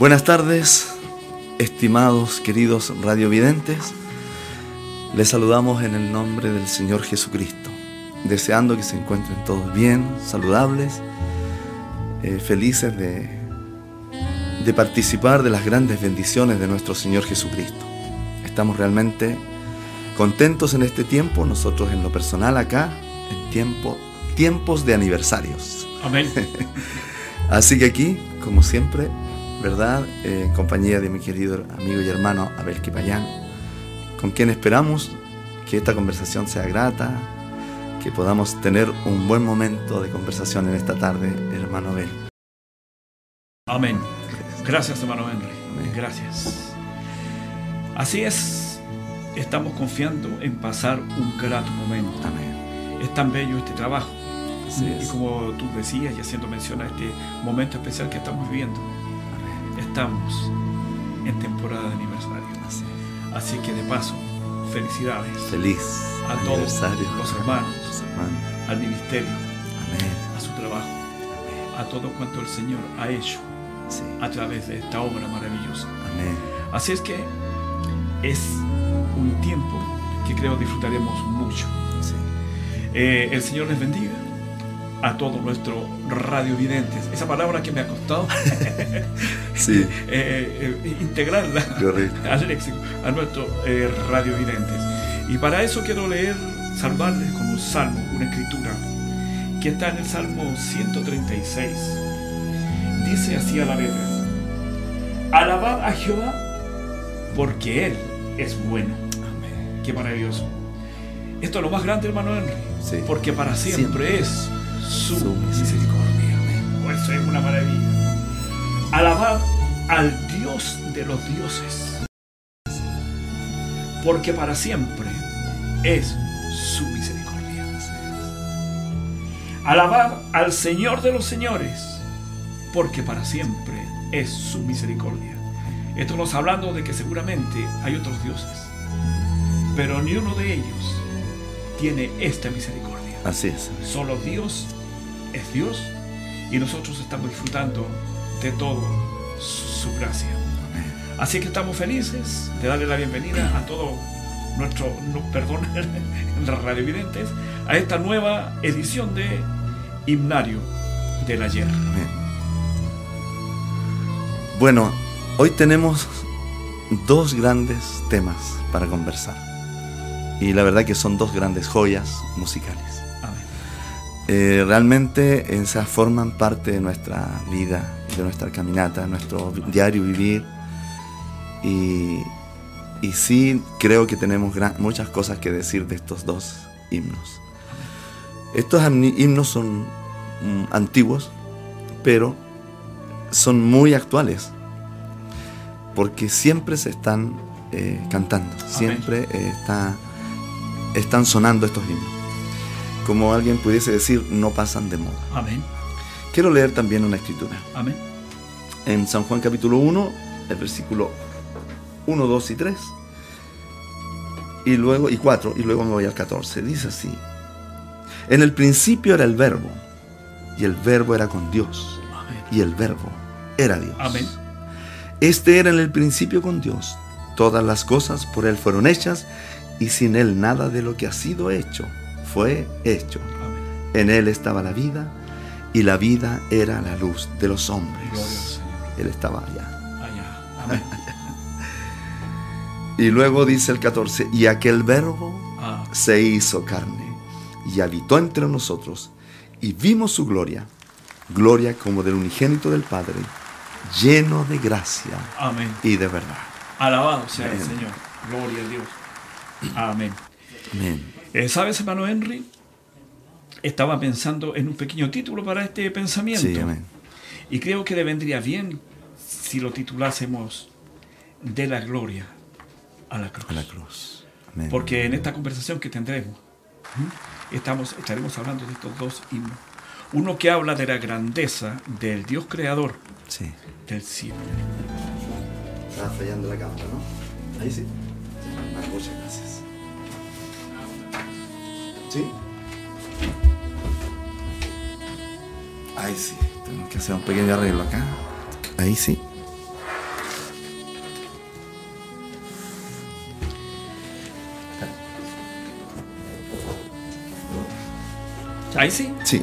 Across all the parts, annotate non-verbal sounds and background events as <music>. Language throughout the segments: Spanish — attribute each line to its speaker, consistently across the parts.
Speaker 1: Buenas tardes, estimados, queridos radiovidentes. Les saludamos en el nombre del Señor Jesucristo, deseando que se encuentren todos bien, saludables, eh, felices de, de participar de las grandes bendiciones de nuestro Señor Jesucristo. Estamos realmente contentos en este tiempo, nosotros en lo personal acá, en tiempo, tiempos de aniversarios.
Speaker 2: Amén. <laughs>
Speaker 1: Así que aquí, como siempre, ¿verdad? Eh, en compañía de mi querido amigo y hermano Abel Kipayán, con quien esperamos que esta conversación sea grata, que podamos tener un buen momento de conversación en esta tarde, hermano Abel.
Speaker 2: Amén. Gracias, hermano Henry. Gracias. Así es, estamos confiando en pasar un grato momento.
Speaker 1: Amén.
Speaker 2: Es tan bello este trabajo.
Speaker 1: Así
Speaker 2: y
Speaker 1: es.
Speaker 2: como tú decías y haciendo mención a este momento especial que estamos viviendo,
Speaker 1: Amén.
Speaker 2: Estamos en temporada de aniversario.
Speaker 1: Así
Speaker 2: que de paso, felicidades
Speaker 1: Feliz
Speaker 2: a todos los hermanos,
Speaker 1: Los hermanos.
Speaker 2: al ministerio,
Speaker 1: Amén.
Speaker 2: a su trabajo, a todo cuanto el Señor ha hecho
Speaker 1: Sí.
Speaker 2: a través de esta obra maravillosa.
Speaker 1: Amén.
Speaker 2: Así es que es un tiempo que creo disfrutaremos mucho.
Speaker 1: Sí.
Speaker 2: Eh, el Señor les bendiga a todos nuestros radiovidentes. Esa palabra que me ha costado <laughs>
Speaker 1: Sí. <laughs>
Speaker 2: eh, eh, integrarla
Speaker 1: Correcto. <laughs>
Speaker 2: al léxico, a nuestros eh, radiovidentes. Y para eso quiero leer, salvarles con un salmo, una escritura, que está en el Salmo 136. Dice así a la letra, alabad a Jehová porque Él es bueno.
Speaker 1: Amén.
Speaker 2: Qué maravilloso. Esto es lo más grande, hermano Henry,
Speaker 1: Sí.
Speaker 2: porque para siempre,
Speaker 1: Siempre.
Speaker 2: es su,
Speaker 1: Su
Speaker 2: misericordia. Oh, Eso es una maravilla. Alabad al Dios de los dioses, porque para siempre es su misericordia. Alabad al Señor de los señores, porque para siempre es su misericordia. Esto nos hablando de que seguramente hay otros dioses, pero ni uno de ellos tiene esta misericordia.
Speaker 1: Así es.
Speaker 2: Solo Dios es Dios y nosotros estamos disfrutando de todo su gracia. Así que estamos felices de darle la bienvenida a todos nuestros, no, perdón, <laughs> radiovidentes, a esta nueva edición de Himnario del Ayer.
Speaker 1: Bueno, hoy tenemos dos grandes temas para conversar. Y la verdad que son dos grandes joyas musicales. Eh, realmente esas forman parte de nuestra vida, de nuestra caminata, de nuestro diario vivir. Y, y sí creo que tenemos gran- muchas cosas que decir de estos dos himnos. Estos himnos son mm, antiguos, pero son muy actuales, porque siempre se están eh, cantando, siempre eh, está, están sonando estos himnos. Como alguien pudiese decir, no pasan de moda.
Speaker 2: Amén.
Speaker 1: Quiero leer también una escritura.
Speaker 2: Amén.
Speaker 1: En San Juan capítulo 1, el versículo 1, 2 y 3. Y luego, y 4, y luego me voy al 14. Dice así. En el principio era el verbo, y el verbo era con Dios,
Speaker 2: Amén.
Speaker 1: y el verbo era Dios.
Speaker 2: Amén.
Speaker 1: Este era en el principio con Dios. Todas las cosas por Él fueron hechas, y sin Él nada de lo que ha sido hecho fue hecho.
Speaker 2: Amén.
Speaker 1: En Él estaba la vida, y la vida era la luz de los hombres. Él estaba allá.
Speaker 2: Allá. Amén. <laughs>
Speaker 1: Y luego dice el 14, y aquel verbo
Speaker 2: Ah,
Speaker 1: se hizo carne y habitó entre nosotros, y vimos su gloria, gloria como del unigénito del Padre, lleno de gracia
Speaker 2: amén.
Speaker 1: y de verdad.
Speaker 2: Alabado sea el. Señor. Gloria a Dios. Amén.
Speaker 1: Amén.
Speaker 2: Eh, ¿Sabes, hermano Henry? Estaba pensando en un pequeño título para este pensamiento.
Speaker 1: Sí, amén.
Speaker 2: Y creo que le vendría bien si lo titulásemos De la gloria a la cruz.
Speaker 1: A la cruz. Amén.
Speaker 2: Porque en esta conversación que tendremos, ¿m? estamos, estaremos hablando de estos dos himnos. Uno que habla de la grandeza del Dios creador
Speaker 1: Sí.
Speaker 2: del cielo.
Speaker 1: Estaba fallando la cámara, ¿no? Ahí sí. Muchas gracias. ¿Sí? Ahí sí, tenemos que hacer un pequeño arreglo acá. Ahí sí.
Speaker 2: Ahí sí.
Speaker 1: Sí.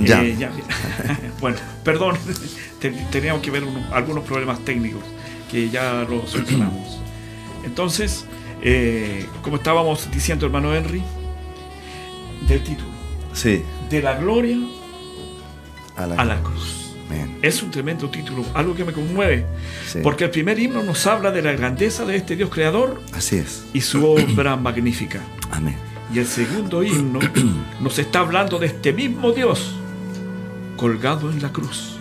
Speaker 2: Eh, ya. <laughs> Bueno, perdón, <laughs> teníamos que ver algunos problemas técnicos que ya los solucionamos. Entonces, eh, como estábamos diciendo, hermano Henry, del título.
Speaker 1: Sí.
Speaker 2: De la gloria a la, cruz. Es un tremendo título, algo que me conmueve. Porque el primer himno nos habla de la grandeza de este Dios creador.
Speaker 1: Así es.
Speaker 2: Y su obra <clears throat> magnífica.
Speaker 1: Amén.
Speaker 2: Y el segundo himno <clears throat> nos está hablando de este mismo Dios colgado en la cruz.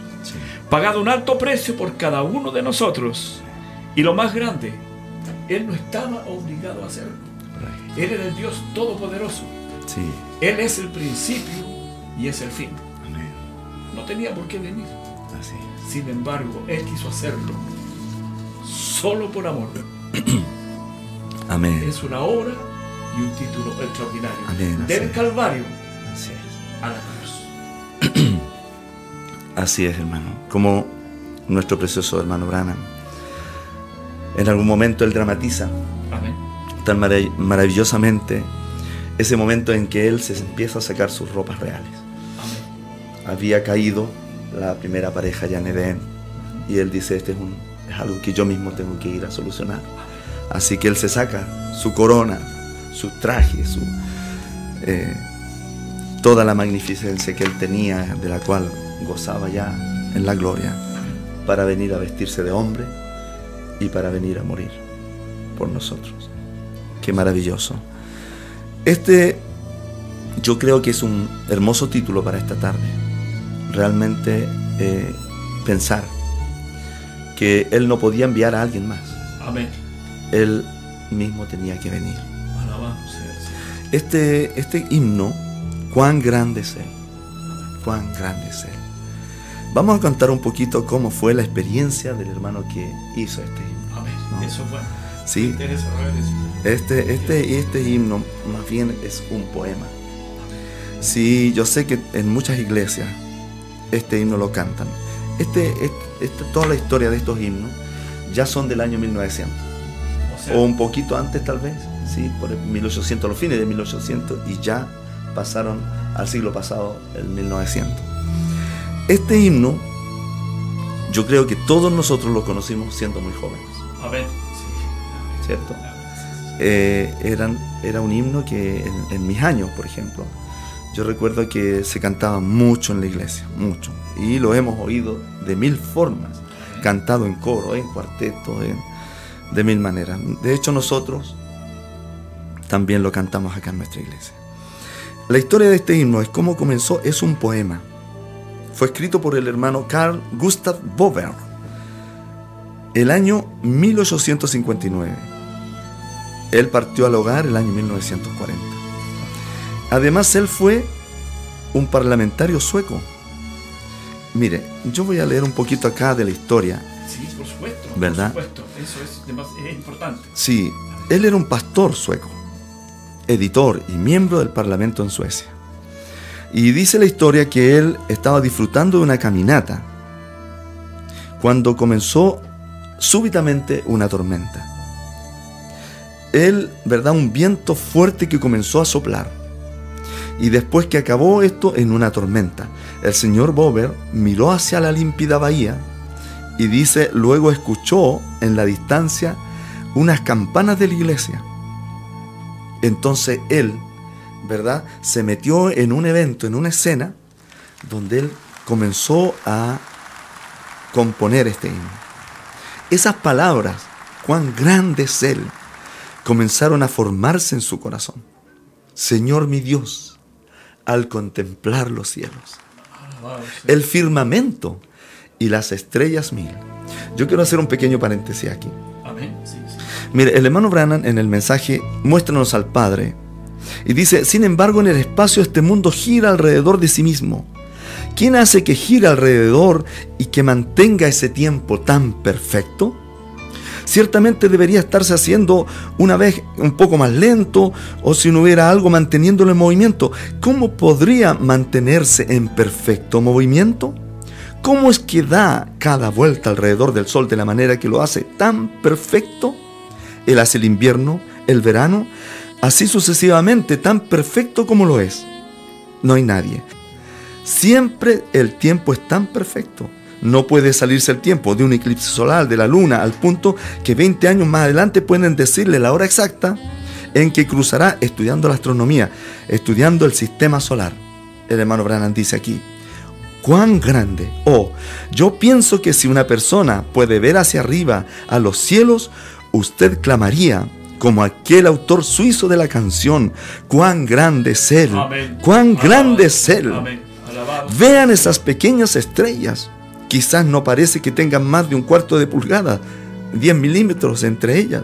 Speaker 2: Pagado un alto precio por cada uno de nosotros. Y lo más grande, Él no estaba obligado a hacerlo. Él era el Dios todopoderoso.
Speaker 1: Sí.
Speaker 2: Él es el principio y es el fin. No tenía por qué venir.
Speaker 1: Así.
Speaker 2: Sin embargo, Él quiso hacerlo solo por amor. <clears throat>
Speaker 1: Amén.
Speaker 2: Es una obra y un título extraordinario. Del Calvario
Speaker 1: así es.
Speaker 2: a la cruz. <clears throat>
Speaker 1: así es, hermano. Como nuestro precioso hermano Branham. En algún momento él dramatiza
Speaker 2: Amén.
Speaker 1: tan maravillosamente ese momento en que él se empieza a sacar sus ropas reales. Había caído la primera pareja ya en Edén y él dice, este es, un, es algo que yo mismo tengo que ir a solucionar. Así que él se saca su corona, su traje, su, eh, toda la magnificencia que él tenía, de la cual gozaba ya en la gloria, para venir a vestirse de hombre y para venir a morir por nosotros. Qué maravilloso. Este yo creo que es un hermoso título para esta tarde. Realmente eh, pensar que Él no podía enviar a alguien más.
Speaker 2: Amén.
Speaker 1: Él mismo tenía que venir. Este, este himno, cuán grande es Él. Cuán grande es Él. Vamos a contar un poquito cómo fue la experiencia del hermano que hizo este himno.
Speaker 2: Amén. Eso fue.
Speaker 1: Sí. Este, este, este himno más bien es un poema. Sí, yo sé que en muchas iglesias este himno lo cantan. Este, este, toda la historia de estos himnos ya son del año 1900. O, un poquito antes tal vez, sí, por 1800, los fines de 1800 y ya pasaron al siglo pasado, el 1900. Este himno, yo creo que todos nosotros lo conocimos siendo muy jóvenes.
Speaker 2: Amén.
Speaker 1: ¿Cierto? Eh, era un himno que en, mis años, por ejemplo, yo recuerdo que se cantaba mucho en la iglesia, mucho. Y lo hemos oído de mil formas, cantado en coro, en cuarteto, de mil maneras. De hecho, nosotros también lo cantamos acá en nuestra iglesia. La historia de este himno es cómo comenzó, es un poema. Fue escrito por el hermano Carl Gustav Bover el año 1859 él partió al hogar el año 1940. Además, él fue un parlamentario sueco. Mire, yo voy a leer un poquito acá de la historia.
Speaker 2: Sí, por supuesto.
Speaker 1: ¿Verdad?
Speaker 2: Por supuesto, eso es, importante.
Speaker 1: Sí, él era un pastor sueco, editor y miembro del Parlamento en Suecia. Y dice la historia que él estaba disfrutando de una caminata cuando comenzó súbitamente una tormenta él, ¿verdad? Un viento fuerte que comenzó a soplar. Y después que acabó esto en una tormenta, el señor Bober miró hacia la límpida bahía y dice, luego escuchó en la distancia unas campanas de la iglesia. Entonces él, ¿verdad? Se metió en un evento, en una escena, donde él comenzó a componer este himno. Esas palabras, cuán grande es él, comenzaron a formarse en su corazón. Señor mi Dios, al contemplar los cielos, el firmamento y las estrellas mil. Yo quiero hacer un pequeño paréntesis aquí. Mire, el hermano Brannan en el mensaje muéstranos al Padre y dice, sin embargo en el espacio este mundo gira alrededor de sí mismo. ¿Quién hace que gire alrededor y que mantenga ese tiempo tan perfecto? Ciertamente debería estarse haciendo una vez un poco más lento o si no hubiera algo manteniéndolo en movimiento. ¿Cómo podría mantenerse en perfecto movimiento? ¿Cómo es que da cada vuelta alrededor del Sol de la manera que lo hace tan perfecto? Él hace el invierno, el verano, así sucesivamente, tan perfecto como lo es. no hay nadie. Siempre el tiempo es tan perfecto. No puede salirse el tiempo de un eclipse solar de la luna al punto que 20 años más adelante pueden decirle la hora exacta en que cruzará estudiando la astronomía, estudiando el sistema solar. El hermano Branham dice aquí, cuán grande. Oh, yo pienso que si una persona puede ver hacia arriba a los cielos, usted clamaría como aquel autor suizo de la canción, cuán grande es Él, cuán grande es Él. Vean esas pequeñas estrellas. Quizás no parece que tengan más de un cuarto de pulgada, 10 milímetros entre ellas.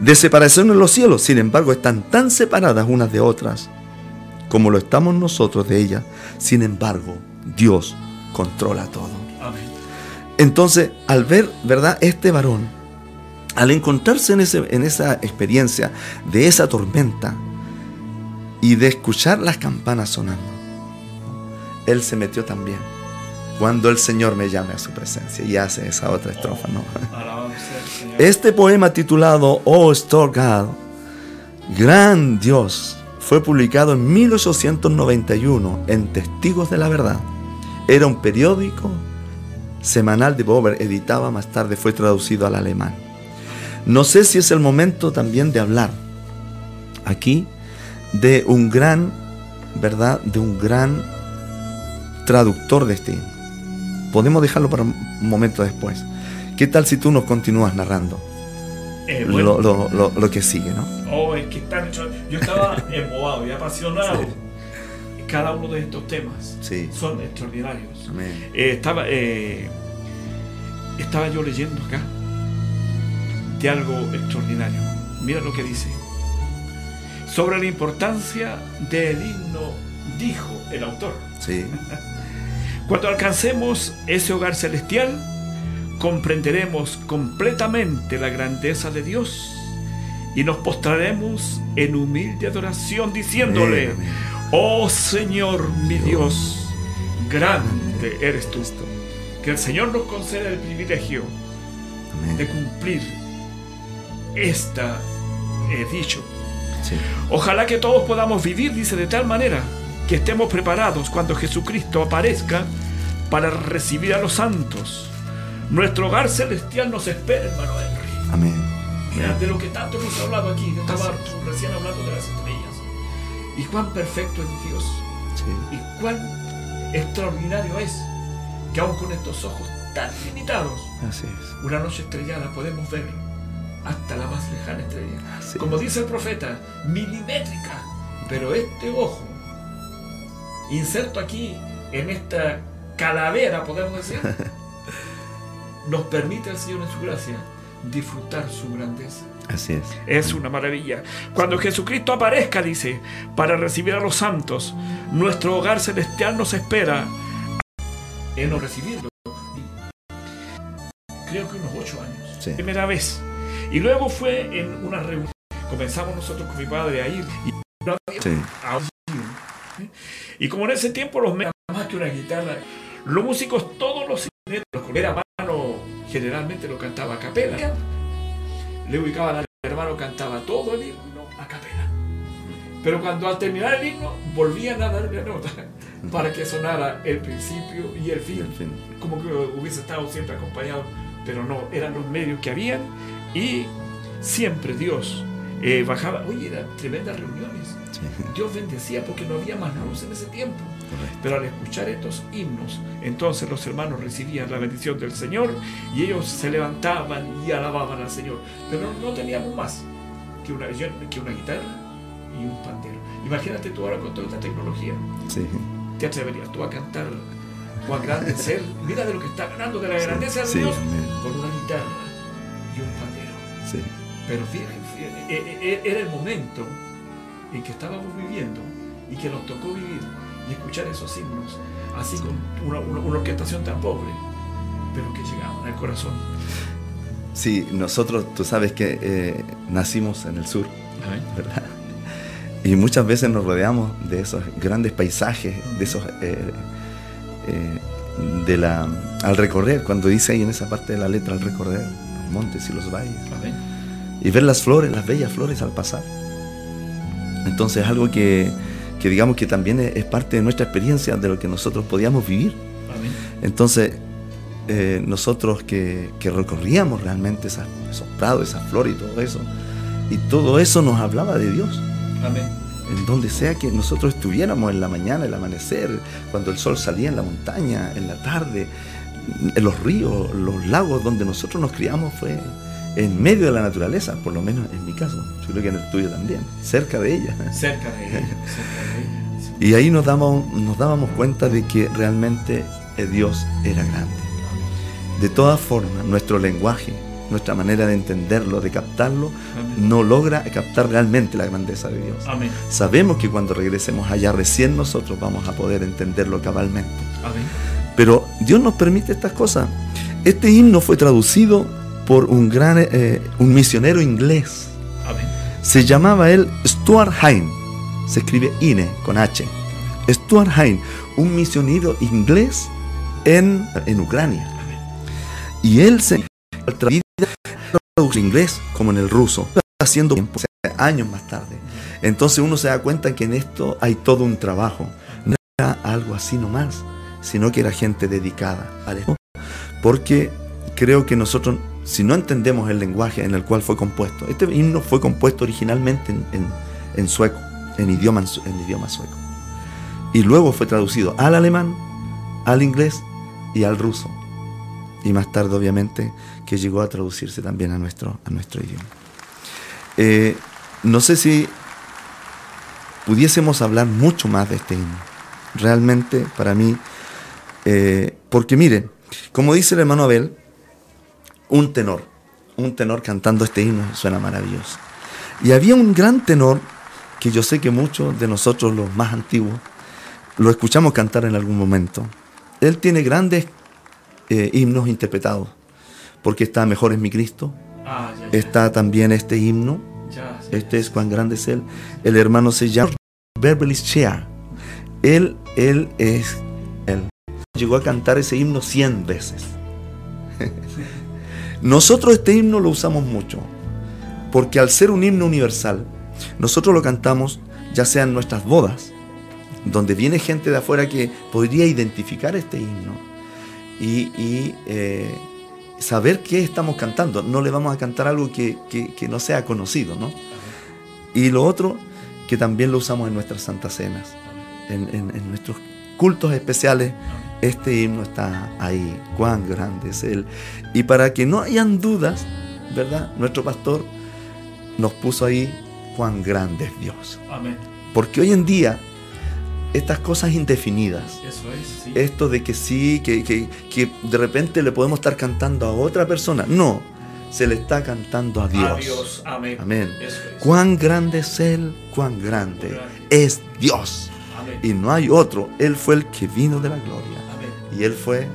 Speaker 1: De separación en los cielos, sin embargo, están tan separadas unas de otras como lo estamos nosotros de ellas. Sin embargo, Dios controla todo. Entonces, al ver, ¿verdad? Este varón, al encontrarse en, ese, en esa experiencia de esa tormenta y de escuchar las campanas sonando, él se metió también. Cuando el Señor me llame a su presencia y hace esa otra estrofa, ¿no? <laughs> Este poema titulado Oh Store God, Gran Dios, fue publicado en 1891 en Testigos de la Verdad. Era un periódico semanal de Bober, editaba más tarde, fue traducido al alemán. No sé si es el momento también de hablar aquí de un gran, ¿verdad? De un gran traductor de este Podemos dejarlo para un momento después. ¿Qué tal si tú nos continúas narrando eh, lo, que sigue, no?
Speaker 2: Oh, es que están Yo estaba <laughs> embobado y apasionado cada uno de estos temas son extraordinarios. Eh, estaba, eh, estaba yo leyendo acá de algo extraordinario. Mira lo que dice. Sobre la importancia del himno, dijo el autor.
Speaker 1: Sí. <laughs>
Speaker 2: Cuando alcancemos ese hogar celestial, comprenderemos completamente la grandeza de Dios y nos postraremos en humilde adoración diciéndole, Oh Señor mi Dios, grande eres tú. Que el Señor nos conceda el privilegio de cumplir esta he dicho. Ojalá que todos podamos vivir, dice, de tal manera que estemos preparados cuando Jesucristo aparezca para recibir a los santos. Nuestro hogar celestial nos espera, hermano Henry.
Speaker 1: Amén.
Speaker 2: de lo que tanto hemos hablado aquí, estaba recién hablando de las estrellas y cuán perfecto es Dios. Y cuán extraordinario es que aún con estos ojos tan limitados, una noche estrellada podemos ver hasta la más lejana estrella. Como dice el profeta, milimétrica. Pero este ojo, inserto aquí en esta calavera, podemos decir, <laughs> nos permite al Señor en su gracia disfrutar su grandeza.
Speaker 1: Así es.
Speaker 2: Es una maravilla. Cuando Jesucristo aparezca, dice, para recibir a los santos, nuestro hogar celestial nos espera en recibirlo. Creo que unos ocho años. Primera vez. Y luego fue en una reunión. Comenzamos nosotros con mi padre a ir. Y no Y como en ese tiempo los más que una guitarra, los músicos, todos los instrumentos, era mano, generalmente lo cantaba a capela. Le ubicaba al hermano, cantaba todo el himno a capela. Pero cuando al terminar el himno, volvían a darle nota para que sonara el principio y el fin, como que hubiese estado siempre acompañado, pero no, eran los medios que habían y siempre Dios eh, bajaba, oye, eran tremendas reuniones. Dios bendecía porque no había más luz en ese tiempo. Pero al escuchar estos himnos, entonces los hermanos recibían la bendición del Señor y ellos se levantaban y alababan al Señor. Pero no teníamos más que una, que una guitarra y un pandero. Imagínate tú ahora con toda esta tecnología. ¿Te atreverías tú a cantar Juan Grande Ser? Mira de lo que está ganando, de la grandeza de Dios, con una guitarra y un pandero. Pero fíjense, e, e, e, era el momento en que estábamos viviendo y que nos tocó vivir y escuchar esos himnos, así con una, orquestación tan pobre, pero que llegaban al corazón.
Speaker 1: Sí, nosotros, tú sabes que eh, nacimos en el sur, ¿verdad? Y muchas veces nos rodeamos de esos grandes paisajes, de esos... Eh, eh, de la, al recorrer, cuando dice ahí en esa parte de la letra, al recorrer los montes y los valles. Y ver las flores, las bellas flores al pasar. Entonces algo que que digamos que también es, parte de nuestra experiencia, de lo que nosotros podíamos vivir. Entonces, eh, nosotros que, recorríamos realmente esos prados, esas flores y todo eso, y todo eso nos hablaba de Dios. En donde sea que nosotros estuviéramos en la mañana, el amanecer, cuando el sol salía en la montaña, en la tarde, en los ríos, los lagos donde nosotros nos criamos fue en medio de la naturaleza, por lo menos en mi caso. Yo creo que en el tuyo también, cerca de ella.
Speaker 2: Cerca de ella, <laughs>
Speaker 1: Y ahí nos dábamos, nos dábamos cuenta de que realmente Dios era grande. De todas formas, nuestro lenguaje, nuestra manera de entenderlo, de captarlo, no logra captar realmente la grandeza de Dios. Sabemos que cuando regresemos allá recién nosotros vamos a poder entenderlo cabalmente. Pero Dios nos permite estas cosas. Este himno fue traducido por un gran eh, un misionero inglés. Se llamaba él Stuart Hine. Se escribe Ine con H. Stuart Hine, un misionero inglés en, en Ucrania. Y él se en inglés como en el ruso, haciendo años más tarde. Entonces uno se da cuenta que en esto hay todo un trabajo. No era algo así nomás, sino que era gente dedicada al Porque creo que nosotros si no entendemos el lenguaje en el cual fue compuesto. Este himno fue compuesto originalmente en, sueco, en idioma, sueco. Y luego fue traducido al alemán, al inglés y al ruso. Y más tarde, obviamente, que llegó a traducirse también a nuestro, a nuestro idioma. Eh, no sé si pudiésemos hablar mucho más de este himno. Realmente, para mí, eh, porque miren, como dice el hermano Abel, un tenor, un tenor cantando este himno suena maravilloso. Y había un gran tenor que yo sé que muchos de nosotros, los más antiguos, lo escuchamos cantar en algún momento. Él tiene grandes eh, himnos interpretados, porque está Mejor es mi Cristo, ah, está también este himno, este es cuán grande es Él. El hermano se llama Beverly Shea. Él, él es, él llegó a cantar ese himno cien veces. <laughs> Nosotros este himno lo usamos mucho, porque al ser un himno universal, nosotros lo cantamos ya sea en nuestras bodas, donde viene gente de afuera que podría identificar este himno y, eh, saber qué estamos cantando. No le vamos a cantar algo que, no sea conocido, ¿no? Y lo otro, que también lo usamos en nuestras santas cenas, en nuestros cultos especiales este himno está ahí, cuán grande es Él. Y para que no hayan dudas, ¿verdad? Nuestro pastor nos puso ahí cuán grande es Dios.
Speaker 2: Amén.
Speaker 1: Porque hoy en día, estas cosas indefinidas, esto de que sí, que, que, de repente le podemos estar cantando a otra persona, no, se le está cantando a Dios.
Speaker 2: Amén.
Speaker 1: Amén. Cuán grande es Él, cuán grande es Dios. Y no hay otro. Él fue el que vino de la gloria. Y Él fue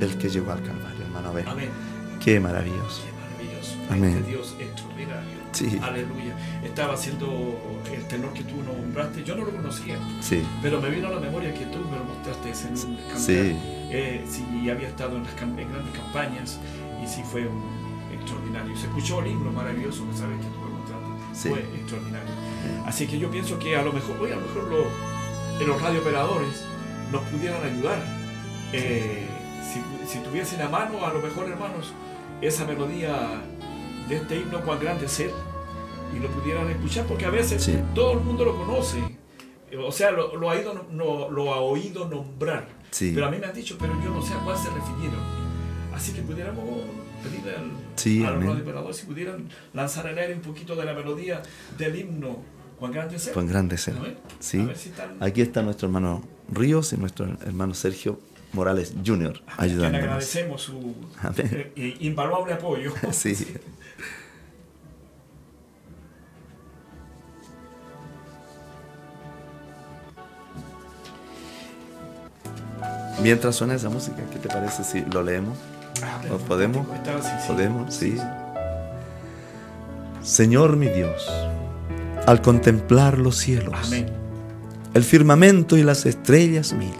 Speaker 1: el que llegó al Calvario, hermano.
Speaker 2: Amén.
Speaker 1: Qué maravilloso.
Speaker 2: Qué maravilloso.
Speaker 1: Amén.
Speaker 2: Este Dios extraordinario.
Speaker 1: Sí.
Speaker 2: Aleluya. Estaba haciendo el tenor que tú nombraste. Yo no lo conocía.
Speaker 1: Sí.
Speaker 2: Pero me vino a la memoria que tú me lo mostraste en un
Speaker 1: Sí.
Speaker 2: Eh, sí, había estado en, las en grandes campañas y sí fue un extraordinario. Se escuchó el himno maravilloso, sabes que tú me mostraste. Sí. Fue extraordinario. Así que yo pienso que a lo mejor, hoy a lo mejor lo, en los radiooperadores nos pudieran ayudar eh, si, tuviesen a mano, a lo mejor hermanos, esa melodía de este himno cuán grande es Él, y lo pudieran escuchar, porque a veces todo el mundo lo conoce, o sea, lo, ha, ido, no, lo ha oído nombrar, pero a mí me han dicho, pero yo no sé a cuál se refirieron. Así que pudiéramos pedirle al,
Speaker 1: sí,
Speaker 2: si pudieran lanzar en aire un poquito de la melodía del himno Cuán grande es
Speaker 1: Cuán grande es Sí. Aquí está nuestro hermano Ríos y nuestro hermano Sergio Morales Jr. ayudándonos.
Speaker 2: le agradecemos su eh, invaluable apoyo. <laughs>
Speaker 1: sí. Mientras suena esa música, ¿qué te parece si lo leemos? Ah, podemos? ¿Podemos? sí. Señor mi Dios, al contemplar los cielos, el firmamento y las estrellas mil,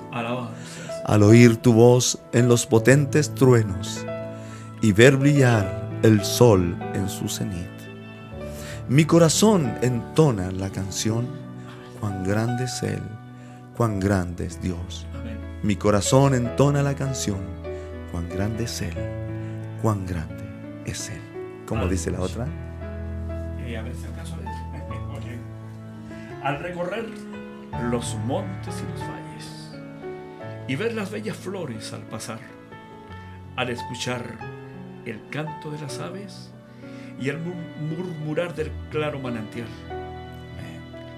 Speaker 1: al oír tu voz en los potentes truenos y ver brillar el sol en su cenit. Mi corazón entona la canción cuán grande es Él, cuán grande es Dios. Mi corazón entona la canción, cuán grande es Él, cuán grande es Él. ¿Cómo dice la otra? <laughs>
Speaker 2: Al recorrer los montes y los valles y ver las bellas flores al pasar, al escuchar el canto de las aves y el murmurar del claro manantial.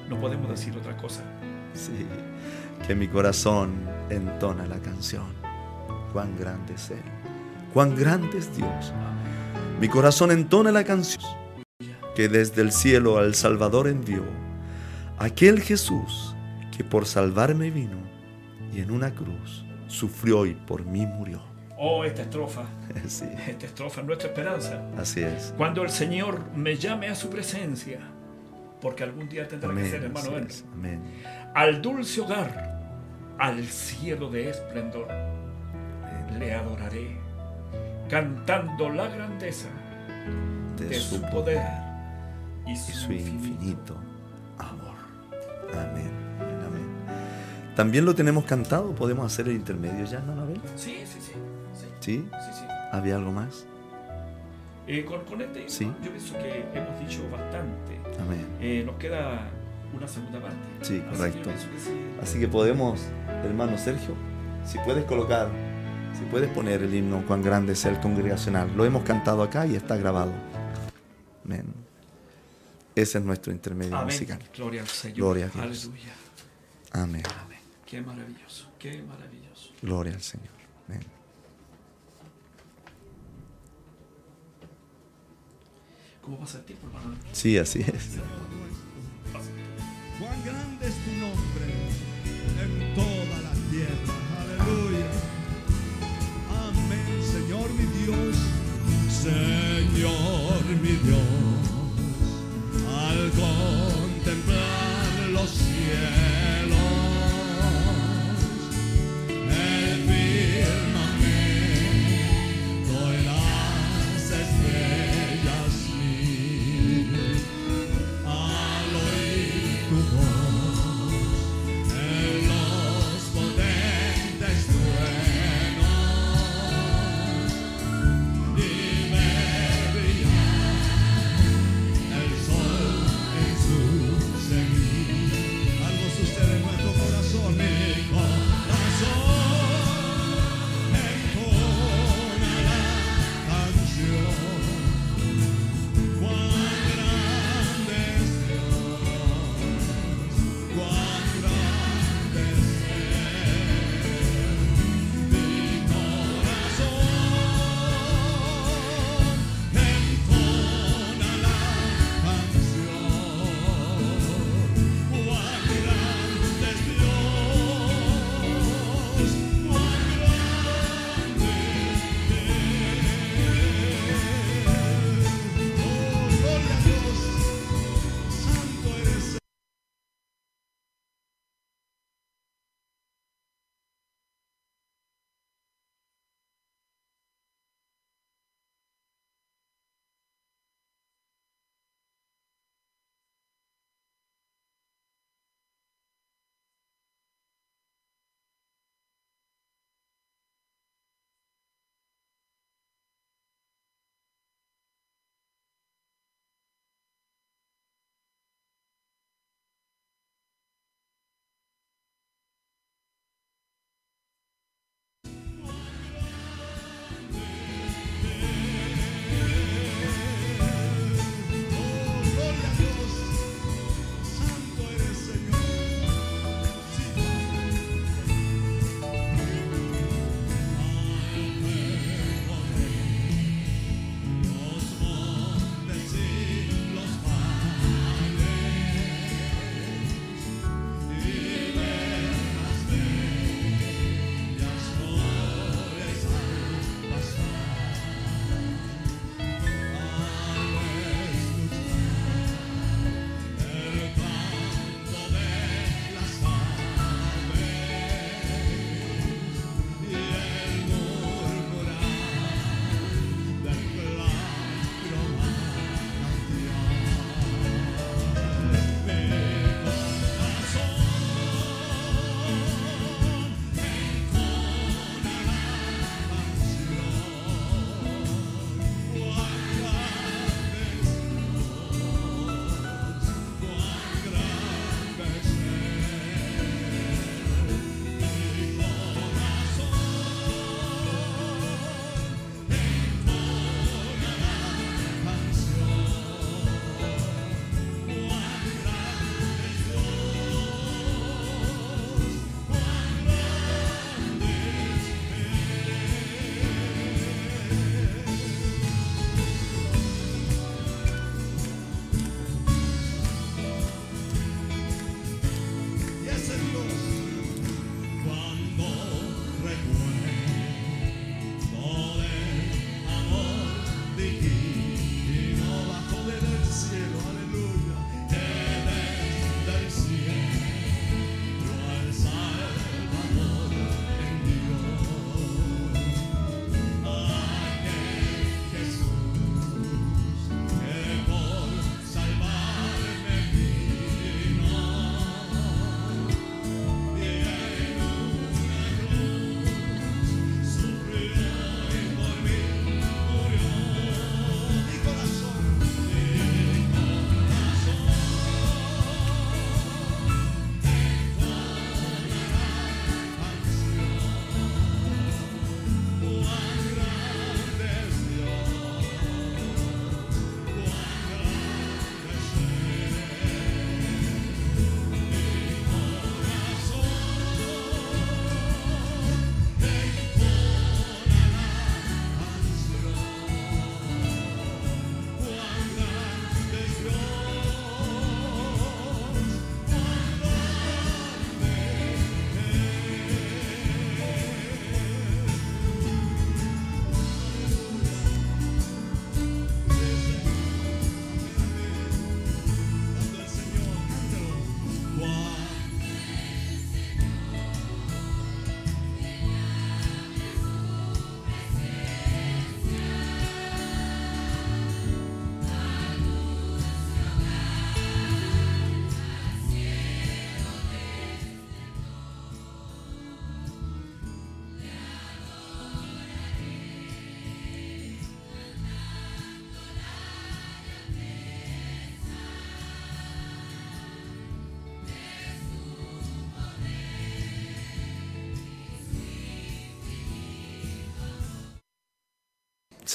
Speaker 2: No podemos decir otra cosa.
Speaker 1: Sí, que mi corazón entona la canción. Cuán grande es Él, cuán grande es Dios. Mi corazón entona la canción que desde el cielo al Salvador envió. Aquel Jesús que por salvarme vino y en una cruz sufrió y por mí murió.
Speaker 2: Oh, esta estrofa. <laughs> Esta estrofa es nuestra esperanza.
Speaker 1: Así es.
Speaker 2: Cuando el Señor me llame a su presencia, porque algún día tendrá que ser, hermano.
Speaker 1: Amén.
Speaker 2: Al dulce hogar, al cielo de esplendor, le adoraré, cantando la grandeza de, su poder y su, infinito amor.
Speaker 1: Amén. También lo tenemos cantado, podemos hacer el intermedio ya, ¿no, Abel?
Speaker 2: Sí, sí, sí.
Speaker 1: ¿Sí? Sí, ¿Había algo más?
Speaker 2: Eh, con, este, yo pienso que hemos dicho bastante.
Speaker 1: Amén.
Speaker 2: Eh, nos queda una segunda parte.
Speaker 1: Sí, correcto. Así que podemos, hermano Sergio, si puedes colocar, si puedes poner el himno Cuán grande es el congregacional. Lo hemos cantado acá y está grabado. Amén. Ese es nuestro intermedio musical.
Speaker 2: Gloria al Señor.
Speaker 1: Gloria a
Speaker 2: Dios. Aleluya.
Speaker 1: Amén.
Speaker 2: Qué maravilloso, qué maravilloso.
Speaker 1: Gloria al Señor. Amén.
Speaker 2: ¿Cómo pasa el tiempo, hermano?
Speaker 1: Sí, así es.
Speaker 3: Cuán grande es tu nombre en toda la tierra. Aleluya. Amén, Señor mi Dios. Señor mi Dios. Al contemplar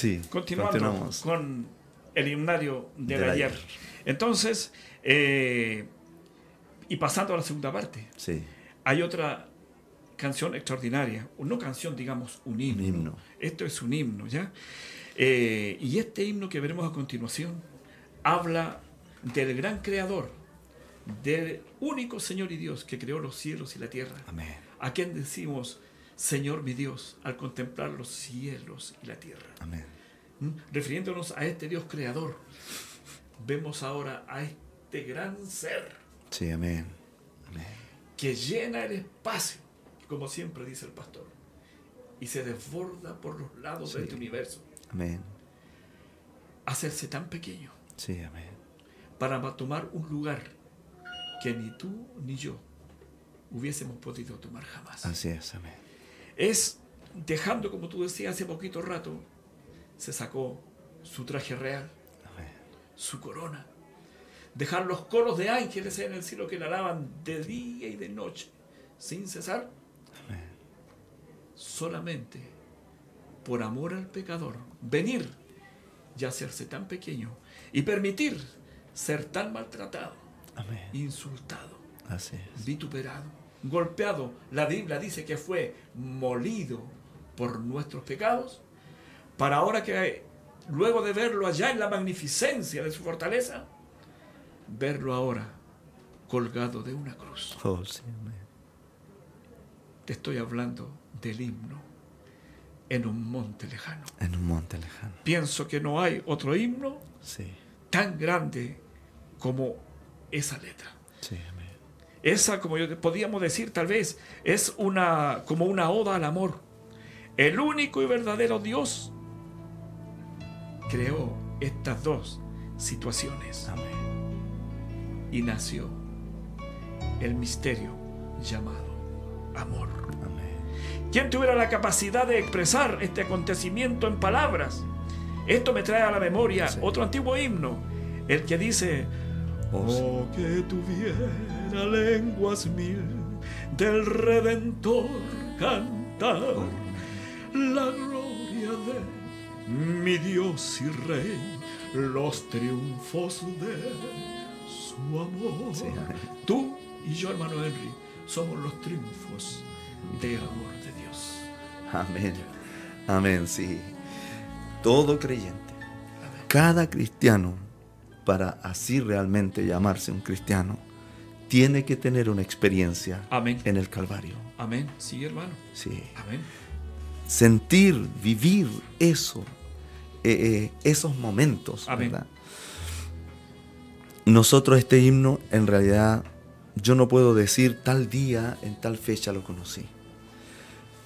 Speaker 1: Sí,
Speaker 2: Continuando
Speaker 1: continuamos.
Speaker 2: con el himnario del,
Speaker 1: Del
Speaker 2: ayer.
Speaker 1: ayer.
Speaker 2: Entonces, eh, y pasando a la segunda parte,
Speaker 1: Sí,
Speaker 2: hay otra canción extraordinaria, o no canción, digamos, un himno.
Speaker 1: un himno.
Speaker 2: Esto es un himno, ¿ya? Eh, y este himno que veremos a continuación habla del gran creador, del único Señor y Dios que creó los cielos y la tierra.
Speaker 1: Amén.
Speaker 2: A quien decimos, Señor mi Dios, al contemplar los cielos y la tierra.
Speaker 1: Amén.
Speaker 2: ¿Mm? Refiriéndonos a este Dios creador, vemos ahora a este gran ser
Speaker 1: Sí, amén. Amén.
Speaker 2: que llena el espacio, como siempre dice el pastor, y se desborda por los lados de
Speaker 1: Sí.
Speaker 2: este universo,
Speaker 1: Amén.
Speaker 2: hacerse tan pequeño
Speaker 1: Sí, amén.
Speaker 2: para ma- tomar un lugar que ni tú ni yo hubiésemos podido tomar jamás.
Speaker 1: Así es, amén.
Speaker 2: Es dejando, como tú decías hace poquito rato, se sacó su traje real, su corona, dejar los coros de ángeles en el cielo que le alaban de día y de noche, sin cesar,
Speaker 1: Amén.
Speaker 2: solamente por amor al pecador, venir y hacerse tan pequeño y permitir ser tan maltratado,
Speaker 1: Amén.
Speaker 2: insultado,
Speaker 1: Así es.
Speaker 2: vituperado, golpeado. La Biblia dice que fue molido por nuestros pecados, para ahora que luego de verlo allá en la magnificencia de su fortaleza, verlo ahora colgado de una cruz.
Speaker 1: Oh, sí.
Speaker 2: Te estoy hablando del himno en un monte lejano.
Speaker 1: En un monte lejano.
Speaker 2: Pienso que no hay otro himno
Speaker 1: Sí,
Speaker 2: tan grande como esa letra.
Speaker 1: sí, amén.
Speaker 2: Esa, como yo podíamos decir, tal vez es una como una oda al amor. El único y verdadero Dios creó estas dos situaciones
Speaker 1: Amén.
Speaker 2: y nació el misterio llamado amor.
Speaker 1: Amén.
Speaker 2: ¿Quién tuviera la capacidad de expresar este acontecimiento en palabras? Esto me trae a la memoria
Speaker 1: Sí.
Speaker 2: otro antiguo himno, el que dice,
Speaker 1: Oh, sí.
Speaker 2: Oh, que tuviera lenguas mil del Redentor cantar la gloria de mi Dios y Rey, los triunfos de su amor.
Speaker 1: Sí.
Speaker 2: Tú y yo, hermano Henry, somos los triunfos del amor de Dios.
Speaker 1: Amén. Amén, sí. Todo creyente,
Speaker 2: Amén.
Speaker 1: cada cristiano, para así realmente llamarse un cristiano, tiene que tener una experiencia
Speaker 2: Amén.
Speaker 1: en el Calvario.
Speaker 2: Amén. Sí, hermano.
Speaker 1: Sí.
Speaker 2: Amén.
Speaker 1: Sentir, vivir eso, eh, eh, esos momentos,
Speaker 2: Amén.
Speaker 1: ¿verdad? Nosotros este himno, en realidad, yo no puedo decir tal día, en tal fecha lo conocí.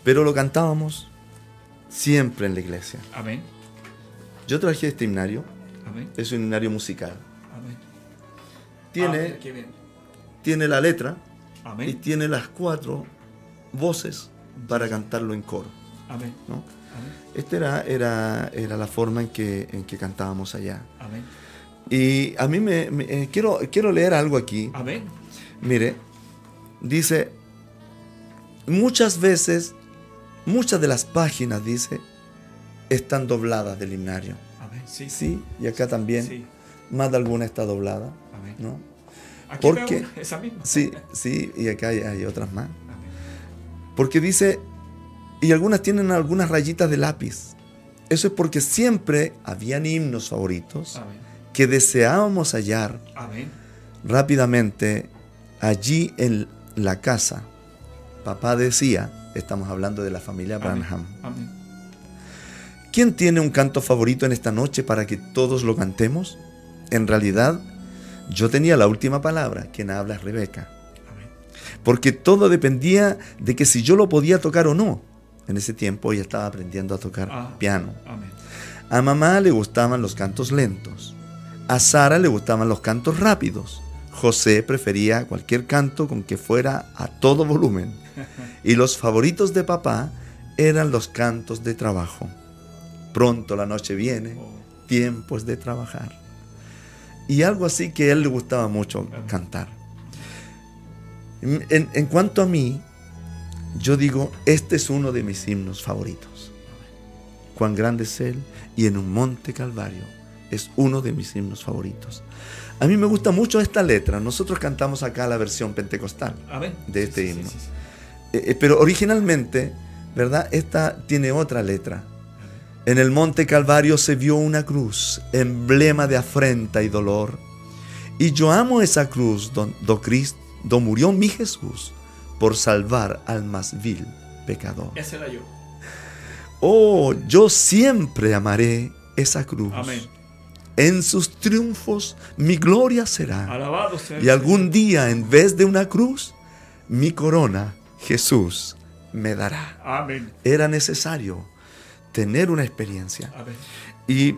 Speaker 1: Pero lo cantábamos siempre en la iglesia.
Speaker 2: Amén.
Speaker 1: Yo traje este himnario,
Speaker 2: Amén.
Speaker 1: es un himnario musical.
Speaker 2: Amén.
Speaker 1: Tiene,
Speaker 2: Ah, mira qué bien.
Speaker 1: tiene la letra y tiene las cuatro voces para cantarlo en coro.
Speaker 2: Amén.
Speaker 1: Esta era, era, era la forma en que, en que cantábamos allá.
Speaker 2: Amén.
Speaker 1: Y a mí me, me- eh, quiero, quiero leer algo aquí.
Speaker 2: Amén.
Speaker 1: Mire, dice, muchas veces, muchas de las páginas, dice, están dobladas del himnario.
Speaker 2: Sí.
Speaker 1: Sí, y acá también,
Speaker 2: Sí.
Speaker 1: más de alguna está doblada,
Speaker 2: Amén.
Speaker 1: ¿no?
Speaker 2: Aquí
Speaker 1: ¿Por
Speaker 2: veo
Speaker 1: qué?
Speaker 2: una, <laughs> esa misma.
Speaker 1: Sí, sí, y acá hay, hay otras más.
Speaker 2: Amén.
Speaker 1: Porque dice, y algunas tienen algunas rayitas de lápiz. Eso es porque siempre habían himnos favoritos
Speaker 2: Amén.
Speaker 1: que deseábamos hallar
Speaker 2: Amén.
Speaker 1: rápidamente allí en la casa. Papá decía, estamos hablando de la familia. Branham.
Speaker 2: Amén.
Speaker 1: ¿Quién tiene un canto favorito en esta noche para que todos lo cantemos? En realidad, yo tenía la última palabra, quien habla es Rebeca. Porque todo dependía de que si yo lo podía tocar o no. En ese tiempo ella estaba aprendiendo a tocar
Speaker 2: Ah.
Speaker 1: piano.
Speaker 2: Amén.
Speaker 1: A mamá le gustaban los cantos lentos. A Sara le gustaban los cantos rápidos. José prefería cualquier canto con que fuera a todo volumen. <laughs> Y los favoritos de papá eran los cantos de trabajo. Pronto la noche viene,
Speaker 2: Oh,
Speaker 1: tiempos de trabajar. Y algo así que a él le gustaba mucho cantar. En, cuanto a mí, yo digo, este es uno de mis himnos favoritos. cuán grande es Él, y en un monte Calvario. Es uno de mis himnos favoritos. A mí me gusta mucho esta letra. Nosotros cantamos acá la versión pentecostal
Speaker 2: Amén.
Speaker 1: de este
Speaker 2: sí,
Speaker 1: himno.
Speaker 2: sí, sí.
Speaker 1: Eh, eh, pero originalmente, ¿verdad? Esta tiene otra letra. En el monte Calvario se vio una cruz, emblema de afrenta y dolor. Y yo amo esa cruz don, do Cristo, do murió mi Jesús por salvar al más vil pecador.
Speaker 2: Esa era yo.
Speaker 1: Oh, yo siempre amaré esa cruz.
Speaker 2: Amén.
Speaker 1: En sus triunfos mi gloria será.
Speaker 2: Alabado sea
Speaker 1: Y algún día, en vez de una cruz, mi corona Jesús me dará.
Speaker 2: Amén.
Speaker 1: Era necesario tener una experiencia. Y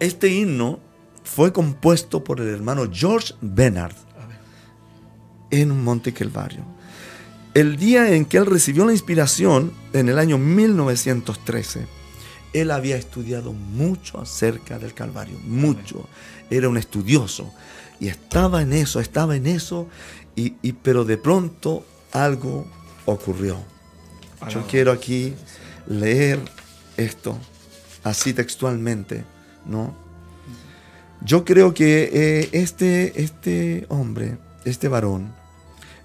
Speaker 1: este himno fue compuesto por el hermano George Bernard en un monte Calvario. El día en que él recibió la inspiración, en el año 1913, él había estudiado mucho acerca del Calvario, mucho. Era un estudioso y estaba en eso, estaba en eso, y, y- pero de pronto algo ocurrió. Yo quiero aquí leer esto así textualmente, ¿no? Yo creo que eh, este, este hombre, este varón,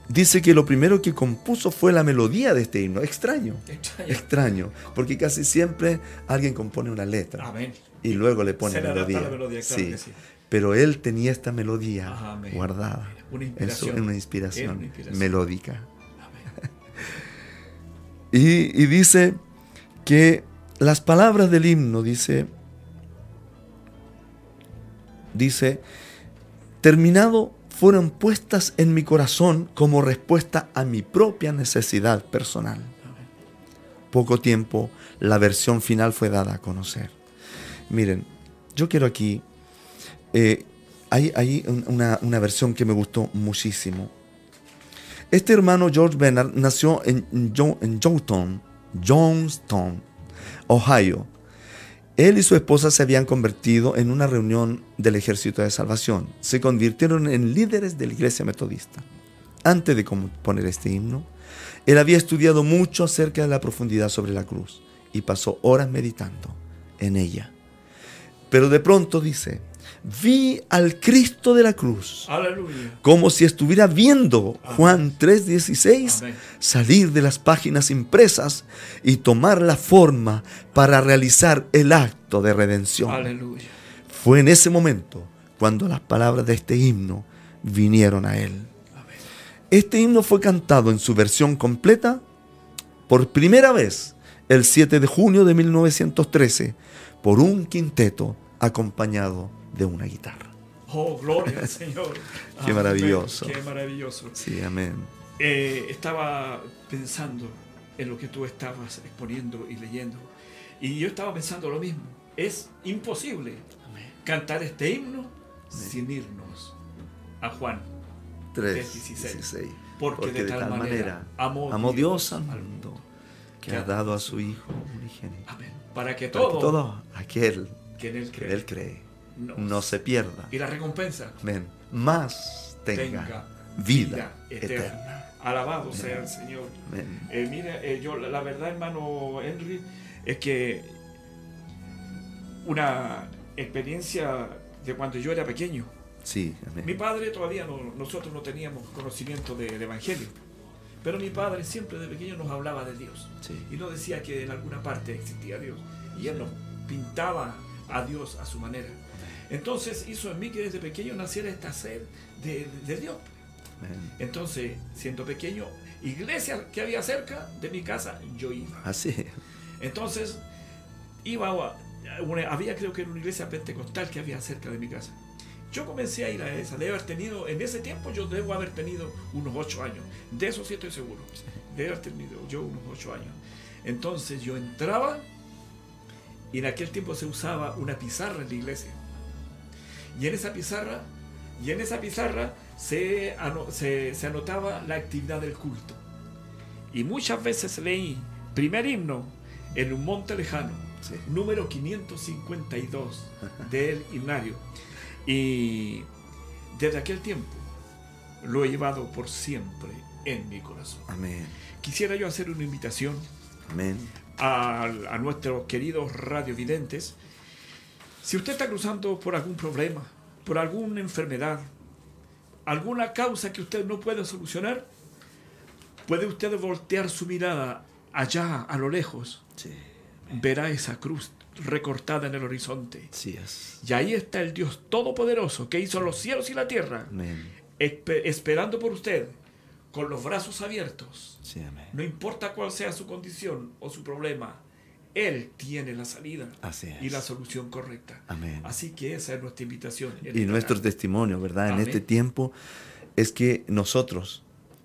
Speaker 1: dice que lo primero que compuso fue la melodía de este himno. Extraño,
Speaker 2: Extraño.
Speaker 1: extraño, porque casi siempre alguien compone una letra
Speaker 2: Amén.
Speaker 1: y luego le pone
Speaker 2: Se
Speaker 1: melodía.
Speaker 2: la melodía, claro
Speaker 1: Sí. Pero él tenía esta melodía
Speaker 2: Ajá, amén.
Speaker 1: guardada
Speaker 2: Una inspiración.
Speaker 1: una inspiración
Speaker 2: una inspiración.
Speaker 1: melódica.
Speaker 2: Amén. <laughs>
Speaker 1: Y, y dice que las palabras del himno, dice, dice, terminado fueron puestas en mi corazón como respuesta a mi propia necesidad personal. Poco tiempo, la versión final fue dada a conocer. Miren, yo quiero aquí, eh, hay, hay un- una, una versión que me gustó muchísimo. Este hermano George Bernard nació en, en Johnstown, Ohio. Él y su esposa se habían convertido en una reunión del Ejército de Salvación. Se convirtieron en líderes de la iglesia metodista. Antes de componer este himno, él había estudiado mucho acerca de la profundidad sobre la cruz y pasó horas meditando en ella. Pero de pronto dice, vi al Cristo de la cruz
Speaker 2: Aleluya.
Speaker 1: como si estuviera viendo Juan 3:16
Speaker 2: Amén.
Speaker 1: salir de las páginas impresas y tomar la forma para realizar el acto de redención.
Speaker 2: Aleluya.
Speaker 1: Fue en ese momento cuando las palabras de este himno vinieron a él.
Speaker 2: Amén.
Speaker 1: Este himno fue cantado en su versión completa por primera vez el 7 de junio de 1913 por un quinteto acompañado de una guitarra.
Speaker 2: Oh, gloria al <laughs> Señor.
Speaker 1: Qué maravilloso.
Speaker 2: Qué maravilloso.
Speaker 1: Sí, amén.
Speaker 2: Eh, estaba pensando en lo que tú estabas exponiendo y leyendo. Y yo estaba pensando lo mismo. Es imposible cantar este himno sin irnos a Juan.
Speaker 1: 3.16.
Speaker 2: Porque, de, tal, manera, amó,
Speaker 1: amó Dios al
Speaker 2: al
Speaker 1: mundo que ha dado a su Hijo unigénito.
Speaker 2: Amén. Para que
Speaker 1: Para que
Speaker 2: todo,
Speaker 1: todo aquel
Speaker 2: que en él
Speaker 1: que
Speaker 2: cree,
Speaker 1: en Él cree
Speaker 2: no,
Speaker 1: no se pierda,
Speaker 2: y la recompensa
Speaker 1: más tenga,
Speaker 2: tenga
Speaker 1: vida,
Speaker 2: eterna.
Speaker 1: eterna.
Speaker 2: Alabado sea el Señor. Eh, mira, eh, yo la, verdad, hermano Henry, es que una experiencia de cuando yo era pequeño.
Speaker 1: Sí,
Speaker 2: Mi
Speaker 1: amén.
Speaker 2: padre todavía no, nosotros no teníamos conocimiento del Evangelio, pero mi padre siempre de pequeño nos hablaba de Dios
Speaker 1: Sí.
Speaker 2: y nos decía que en alguna parte existía Dios y él nos pintaba a Dios a su manera. Entonces hizo en mí que desde pequeño naciera esta sed de, de Dios.
Speaker 1: amén.
Speaker 2: Entonces, siendo pequeño, iglesia que había cerca de mi casa, yo iba.
Speaker 1: Así.
Speaker 2: Entonces, iba a una- había creo que era una iglesia pentecostal que había cerca de mi casa. Yo comencé a ir a esa, de haber tenido, en ese tiempo yo debo haber tenido unos ocho años, de eso sí estoy seguro, de haber tenido yo unos ocho años. Entonces yo entraba y en aquel tiempo se usaba una pizarra en la iglesia. Y en esa pizarra, y en esa pizarra se, ano- se, se anotaba la actividad del culto. Y muchas veces leí primer himno en un monte lejano,
Speaker 1: Sí.
Speaker 2: número 552 <laughs> del himnario. Y desde aquel tiempo lo he llevado por siempre en mi corazón.
Speaker 1: Amén.
Speaker 2: Quisiera yo hacer una invitación
Speaker 1: Amén.
Speaker 2: A, a nuestros queridos radiovidentes. Si usted está cruzando por algún problema, por alguna enfermedad, alguna causa que usted no puede solucionar, puede usted voltear su mirada allá a lo lejos.
Speaker 1: Sí,
Speaker 2: Verá esa cruz recortada en el horizonte.
Speaker 1: sí es.
Speaker 2: Y ahí está el Dios Todopoderoso que hizo los cielos y la tierra, esperando por usted, con los brazos abiertos.
Speaker 1: Sí, amén.
Speaker 2: No importa cuál sea su condición o su problema, Él tiene la salida
Speaker 1: Así es.
Speaker 2: y la solución correcta.
Speaker 1: Amén.
Speaker 2: Así que esa es nuestra invitación.
Speaker 1: Y nuestro testimonio, ¿verdad? En este tiempo es que nosotros,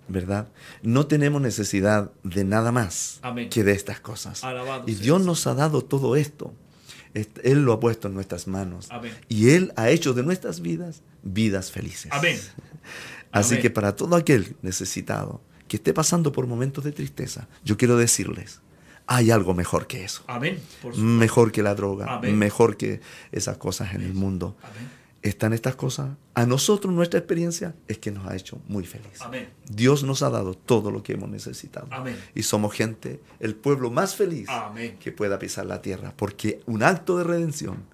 Speaker 1: ¿verdad? No tenemos necesidad de nada más
Speaker 2: Amén.
Speaker 1: que de estas cosas.
Speaker 2: Alabado
Speaker 1: Y Dios nos ha dado todo esto. Est- Él lo ha puesto en nuestras manos.
Speaker 2: Amén.
Speaker 1: Y Él ha hecho de nuestras vidas vidas felices.
Speaker 2: Amén. <laughs>
Speaker 1: Así
Speaker 2: Amén.
Speaker 1: que para todo aquel necesitado que esté pasando por momentos de tristeza, yo quiero decirles, hay algo mejor que eso.
Speaker 2: Amén. Por
Speaker 1: Mejor que la droga,
Speaker 2: Amén.
Speaker 1: mejor que esas cosas en el mundo.
Speaker 2: Amén.
Speaker 1: Están estas cosas. A nosotros nuestra experiencia es que nos ha hecho muy felices.
Speaker 2: Amén.
Speaker 1: Dios nos ha dado todo lo que hemos necesitado.
Speaker 2: Amén.
Speaker 1: Y somos gente, el pueblo más feliz que pueda pisar la tierra, porque un acto de redención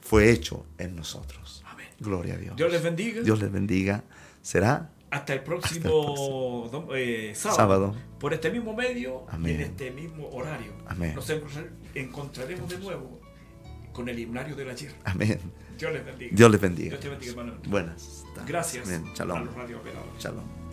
Speaker 1: fue hecho en nosotros. Gloria a Dios.
Speaker 2: Dios les bendiga.
Speaker 1: Dios les bendiga. Será
Speaker 2: Hasta el
Speaker 1: Hasta el
Speaker 2: próximo eh, sábado,
Speaker 1: sábado.
Speaker 2: Por este mismo medio
Speaker 1: Amén.
Speaker 2: y en este mismo horario.
Speaker 1: Amén.
Speaker 2: Nos encontrar- encontraremos de nuevo con el himnario del ayer.
Speaker 1: Amén.
Speaker 2: Dios les bendiga.
Speaker 1: Dios les bendiga.
Speaker 2: Dios te bendiga, hermano.
Speaker 1: Buenas. tardes.
Speaker 2: Gracias
Speaker 1: Amén.
Speaker 2: a
Speaker 1: Shalom.
Speaker 2: los.
Speaker 1: Shalom.